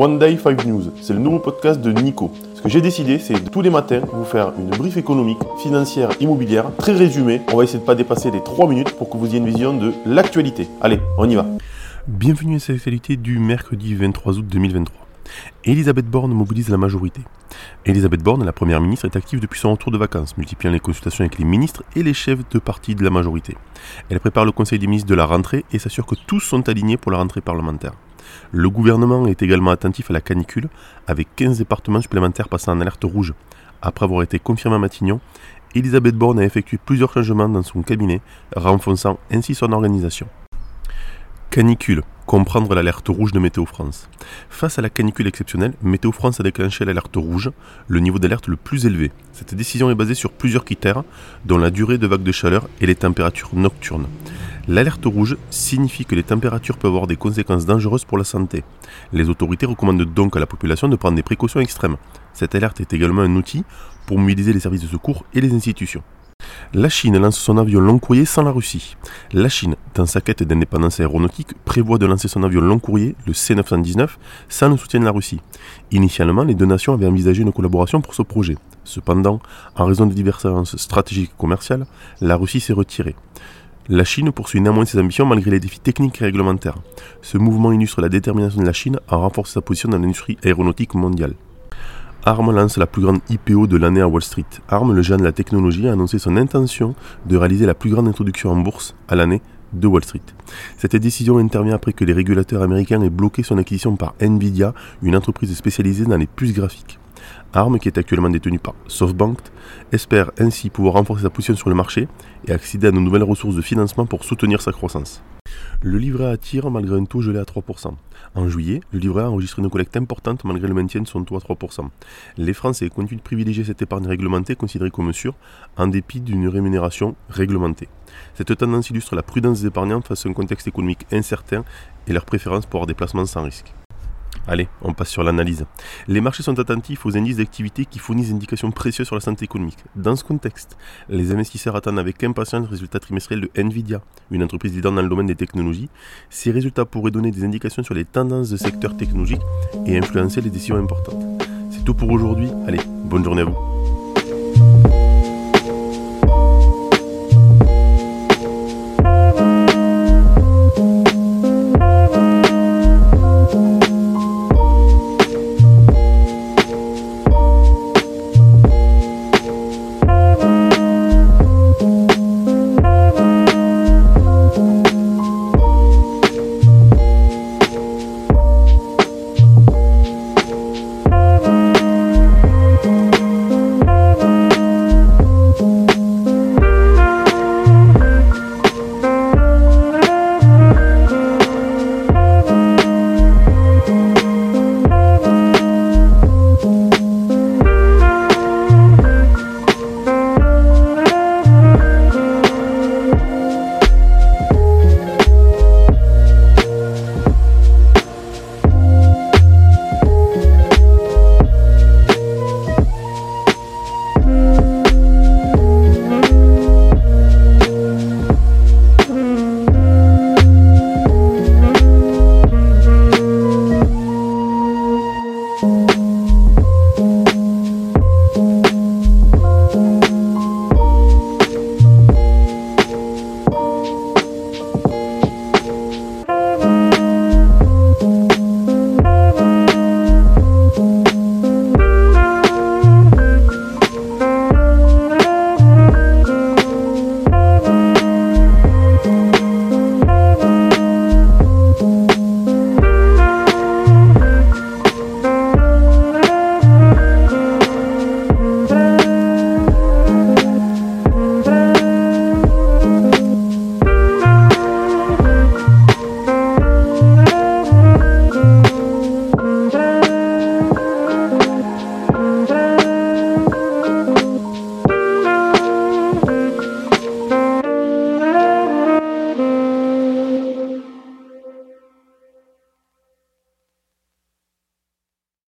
One Day 5 News, c'est le nouveau podcast de Nico. Ce que j'ai décidé, c'est tous les matins vous faire une brief économique, financière, immobilière, très résumée. On va essayer de ne pas dépasser les 3 minutes pour que vous ayez une vision de l'actualité. Allez, on y va. Bienvenue à cette actualité du mercredi 23 août 2023. Elisabeth Borne mobilise la majorité. Elisabeth Borne, la première ministre, est active depuis son retour de vacances, multipliant les consultations avec les ministres et les chefs de parti de la majorité. Elle prépare le conseil des ministres de la rentrée et s'assure que tous sont alignés pour la rentrée parlementaire. Le gouvernement est également attentif à la canicule, avec 15 départements supplémentaires passant en alerte rouge. Après avoir été confirmée à Matignon, Elisabeth Borne a effectué plusieurs changements dans son cabinet, renforçant ainsi son organisation. Canicule comprendre l'alerte rouge de Météo France. Face à la canicule exceptionnelle, Météo France a déclenché l'alerte rouge, le niveau d'alerte le plus élevé. Cette décision est basée sur plusieurs critères, dont la durée de vague de chaleur et les températures nocturnes. L'alerte rouge signifie que les températures peuvent avoir des conséquences dangereuses pour la santé. Les autorités recommandent donc à la population de prendre des précautions extrêmes. Cette alerte est également un outil pour mobiliser les services de secours et les institutions. La Chine lance son avion long courrier sans la Russie. La Chine, dans sa quête d'indépendance aéronautique, prévoit de lancer son avion long courrier, le C-919, sans le soutien de la Russie. Initialement, les deux nations avaient envisagé une collaboration pour ce projet. Cependant, en raison des divergences stratégiques et commerciales, la Russie s'est retirée. La Chine poursuit néanmoins ses ambitions malgré les défis techniques et réglementaires. Ce mouvement illustre la détermination de la Chine à renforcer sa position dans l'industrie aéronautique mondiale. ARM lance la plus grande IPO de l'année à Wall Street. ARM, le géant de la technologie, a annoncé son intention de réaliser la plus grande introduction en bourse à l'année de Wall Street. Cette décision intervient après que les régulateurs américains aient bloqué son acquisition par Nvidia, une entreprise spécialisée dans les puces graphiques. ARM, qui est actuellement détenue par SoftBank, espère ainsi pouvoir renforcer sa position sur le marché et accéder à de nouvelles ressources de financement pour soutenir sa croissance. Le livret A tire malgré un taux gelé à 3%. En juillet, le livret a enregistré une collecte importante malgré le maintien de son taux à 3%. Les Français continuent de privilégier cette épargne réglementée considérée comme sûre en dépit d'une rémunération réglementée. Cette tendance illustre la prudence des épargnants face à un contexte économique incertain et leur préférence pour avoir des placements sans risque. Allez, on passe sur l'analyse. Les marchés sont attentifs aux indices d'activité qui fournissent des indications précieuses sur la santé économique. Dans ce contexte, les investisseurs attendent avec impatience le résultat trimestriel de Nvidia, une entreprise leader dans le domaine des technologies. Ces résultats pourraient donner des indications sur les tendances de secteur technologique et influencer les décisions importantes. C'est tout pour aujourd'hui. Allez, bonne journée à vous.